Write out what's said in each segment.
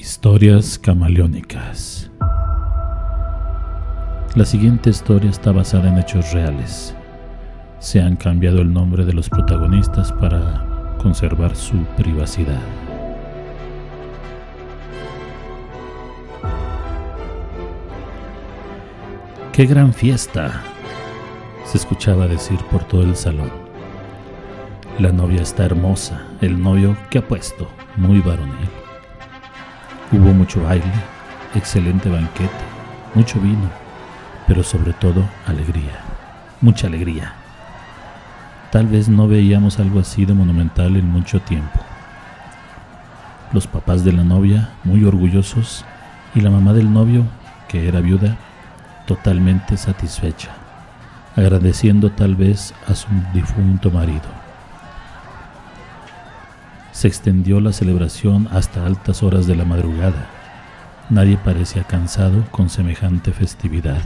Historias camaleónicas. La siguiente historia está basada en hechos reales. Se han cambiado el nombre de los protagonistas para conservar su privacidad. ¡Qué gran fiesta! se escuchaba decir por todo el salón. La novia está hermosa, el novio que ha puesto, muy varonil. Hubo mucho baile, excelente banquete, mucho vino, pero sobre todo alegría, mucha alegría. Tal vez no veíamos algo así de monumental en mucho tiempo. Los papás de la novia, muy orgullosos, y la mamá del novio, que era viuda, totalmente satisfecha, agradeciendo tal vez a su difunto marido. Se extendió la celebración hasta altas horas de la madrugada. Nadie parecía cansado con semejante festividad.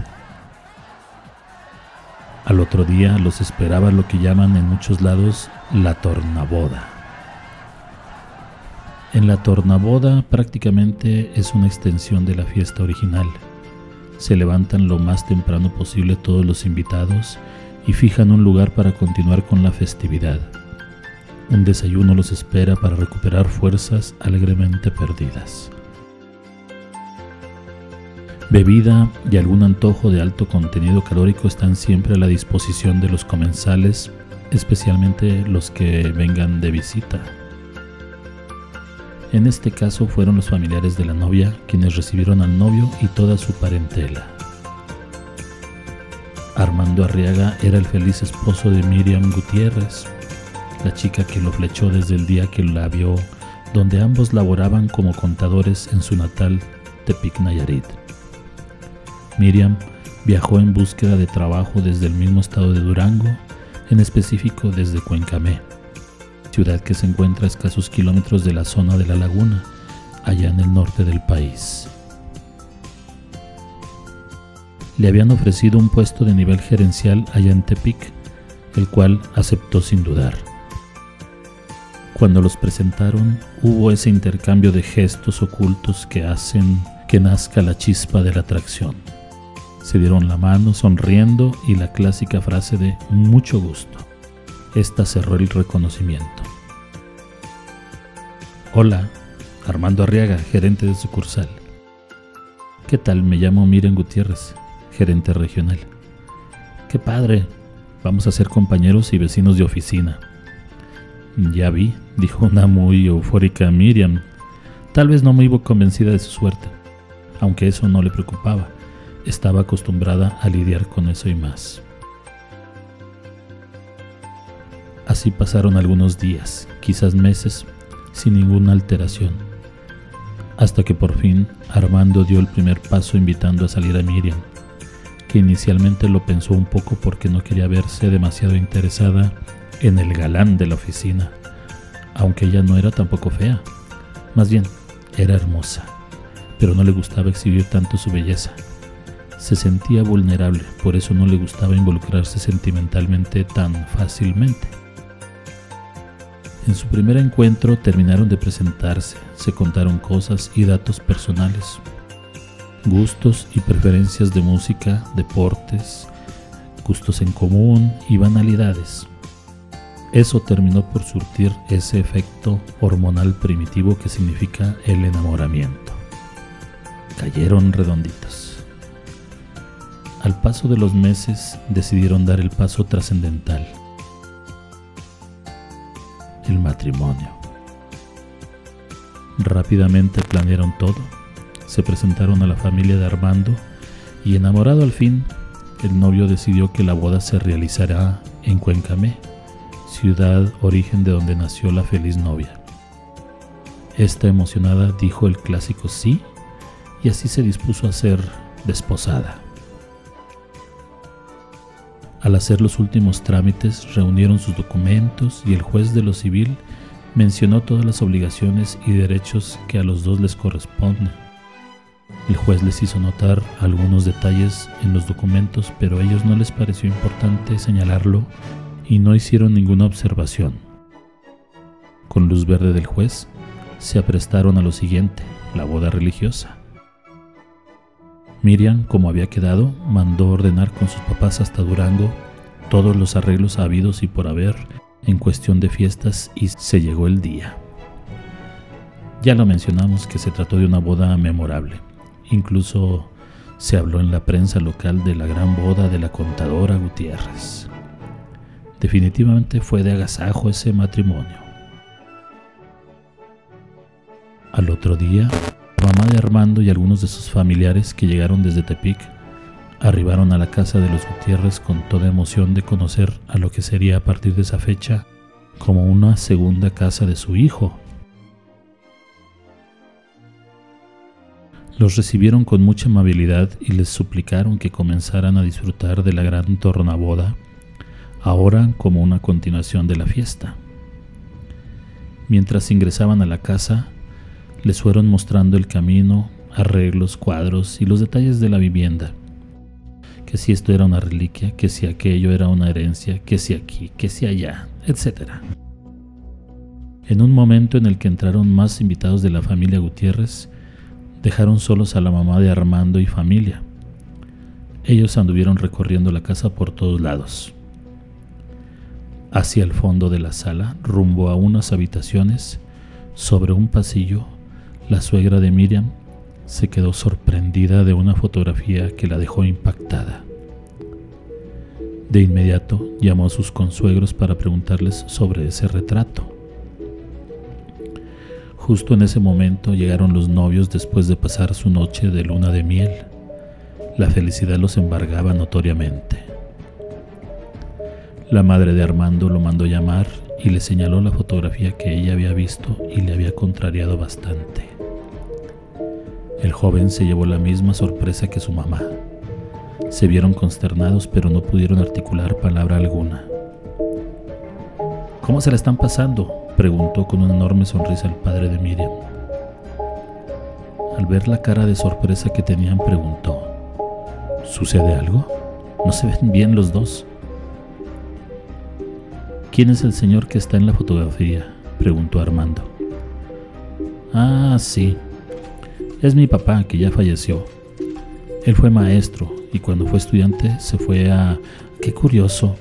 Al otro día los esperaba lo que llaman en muchos lados la tornaboda. En la tornaboda prácticamente es una extensión de la fiesta original. Se levantan lo más temprano posible todos los invitados y fijan un lugar para continuar con la festividad. Un desayuno los espera para recuperar fuerzas alegremente perdidas. Bebida y algún antojo de alto contenido calórico están siempre a la disposición de los comensales, especialmente los que vengan de visita. En este caso fueron los familiares de la novia quienes recibieron al novio y toda su parentela. Armando Arriaga era el feliz esposo de Miriam Gutiérrez, la chica que lo flechó desde el día que la vio, donde ambos laboraban como contadores en su natal Tepic Nayarit. Miriam viajó en búsqueda de trabajo desde el mismo estado de Durango, en específico desde Cuencamé, ciudad que se encuentra a escasos kilómetros de la zona de la laguna, allá en el norte del país. Le habían ofrecido un puesto de nivel gerencial allá en Tepic, el cual aceptó sin dudar. Cuando los presentaron, hubo ese intercambio de gestos ocultos que hacen que nazca la chispa de la atracción. Se dieron la mano sonriendo y la clásica frase de mucho gusto. Esta cerró el reconocimiento. Hola, Armando Arriaga, gerente de sucursal. ¿Qué tal? Me llamo Miren Gutiérrez, gerente regional. Qué padre, vamos a ser compañeros y vecinos de oficina. Ya vi, dijo una muy eufórica Miriam, tal vez no muy convencida de su suerte, aunque eso no le preocupaba, estaba acostumbrada a lidiar con eso y más. Así pasaron algunos días, quizás meses, sin ninguna alteración, hasta que por fin Armando dio el primer paso invitando a salir a Miriam, que inicialmente lo pensó un poco porque no quería verse demasiado interesada en el galán de la oficina, aunque ella no era tampoco fea, más bien era hermosa, pero no le gustaba exhibir tanto su belleza. Se sentía vulnerable, por eso no le gustaba involucrarse sentimentalmente tan fácilmente. En su primer encuentro terminaron de presentarse, se contaron cosas y datos personales, gustos y preferencias de música, deportes, gustos en común y banalidades. Eso terminó por surtir ese efecto hormonal primitivo que significa el enamoramiento. Cayeron redonditos. Al paso de los meses decidieron dar el paso trascendental. El matrimonio. Rápidamente planearon todo, se presentaron a la familia de Armando y enamorado al fin, el novio decidió que la boda se realizará en Cuencamé ciudad origen de donde nació la feliz novia. Esta emocionada dijo el clásico sí y así se dispuso a ser desposada. Al hacer los últimos trámites reunieron sus documentos y el juez de lo civil mencionó todas las obligaciones y derechos que a los dos les corresponden. El juez les hizo notar algunos detalles en los documentos, pero a ellos no les pareció importante señalarlo y no hicieron ninguna observación. Con luz verde del juez, se aprestaron a lo siguiente, la boda religiosa. Miriam, como había quedado, mandó ordenar con sus papás hasta Durango todos los arreglos habidos y por haber en cuestión de fiestas y se llegó el día. Ya lo mencionamos que se trató de una boda memorable. Incluso se habló en la prensa local de la gran boda de la contadora Gutiérrez. Definitivamente fue de agasajo ese matrimonio. Al otro día, la mamá de Armando y algunos de sus familiares que llegaron desde Tepic arribaron a la casa de los Gutiérrez con toda emoción de conocer a lo que sería a partir de esa fecha como una segunda casa de su hijo. Los recibieron con mucha amabilidad y les suplicaron que comenzaran a disfrutar de la gran tornaboda, ahora como una continuación de la fiesta. Mientras ingresaban a la casa, les fueron mostrando el camino, arreglos, cuadros y los detalles de la vivienda que si esto era una reliquia, que si aquello era una herencia, que si aquí, que si allá, etc. En un momento en el que entraron más invitados de la familia Gutiérrez, dejaron solos a la mamá de Armando y familia. Ellos anduvieron recorriendo la casa por todos lados. Hacia el fondo de la sala, rumbo a unas habitaciones, sobre un pasillo, la suegra de Miriam se quedó sorprendida de una fotografía que la dejó impactada. De inmediato llamó a sus consuegros para preguntarles sobre ese retrato. Justo en ese momento llegaron los novios después de pasar su noche de luna de miel. La felicidad los embargaba notoriamente. La madre de Armando lo mandó llamar y le señaló la fotografía que ella había visto y le había contrariado bastante. El joven se llevó la misma sorpresa que su mamá. Se vieron consternados pero no pudieron articular palabra alguna. ¿Cómo se la están pasando? preguntó con una enorme sonrisa el padre de Miriam. Al ver la cara de sorpresa que tenían, preguntó, ¿Sucede algo? ¿No se ven bien los dos? ¿Quién es el señor que está en la fotografía? preguntó Armando. Ah, sí, es mi papá, que ya falleció. Él fue maestro y cuando fue estudiante se fue a... Qué curioso.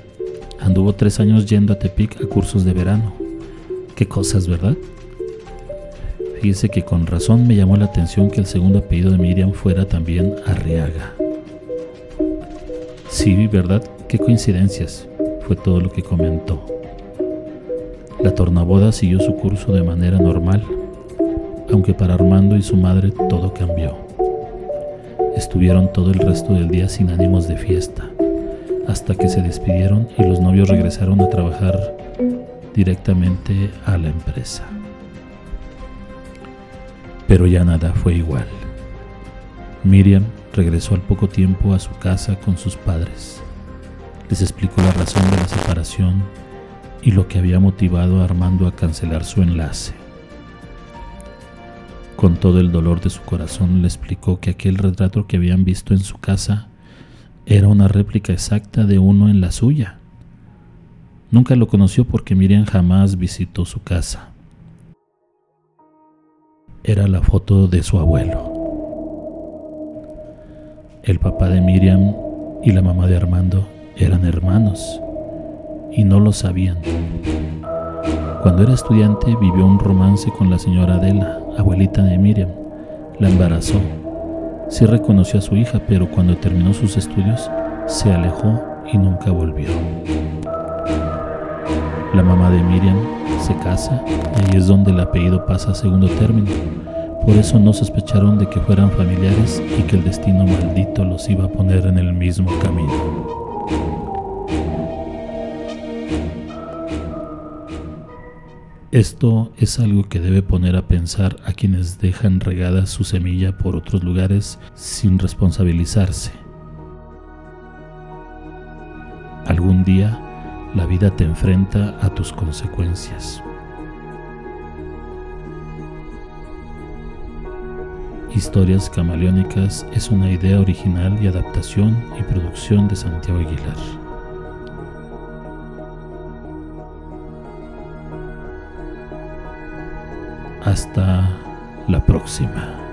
Anduvo tres años yendo a Tepic a cursos de verano. Qué cosas, ¿verdad? Fíjese que con razón me llamó la atención que el segundo apellido de Miriam fuera también Arriaga. Sí, ¿verdad? Qué coincidencias. Fue todo lo que comentó. La tornaboda siguió su curso de manera normal aunque para Armando y su madre todo cambió. Estuvieron todo el resto del día sin ánimos de fiesta, hasta que se despidieron y los novios regresaron a trabajar directamente a la empresa. Pero ya nada fue igual. Miriam regresó al poco tiempo a su casa con sus padres. Les explicó la razón de la separación y lo que había motivado a Armando a cancelar su enlace. Con todo el dolor de su corazón le explicó que aquel retrato que habían visto en su casa era una réplica exacta de uno en la suya. Nunca lo conoció porque Miriam jamás visitó su casa. Era la foto de su abuelo. El papá de Miriam y la mamá de Armando eran hermanos y no lo sabían. Cuando era estudiante vivió un romance con la señora Adela, abuelita de Miriam. La embarazó. Sí reconoció a su hija, pero cuando terminó sus estudios se alejó y nunca volvió. La mamá de Miriam se casa y es donde el apellido pasa a segundo término. Por eso no sospecharon de que fueran familiares y que el destino maldito los iba a poner en el mismo camino. Esto es algo que debe poner a pensar a quienes dejan regada su semilla por otros lugares sin responsabilizarse. Algún día la vida te enfrenta a tus consecuencias. Historias Camaleónicas es una idea original y adaptación y producción de Santiago Aguilar. Hasta la próxima.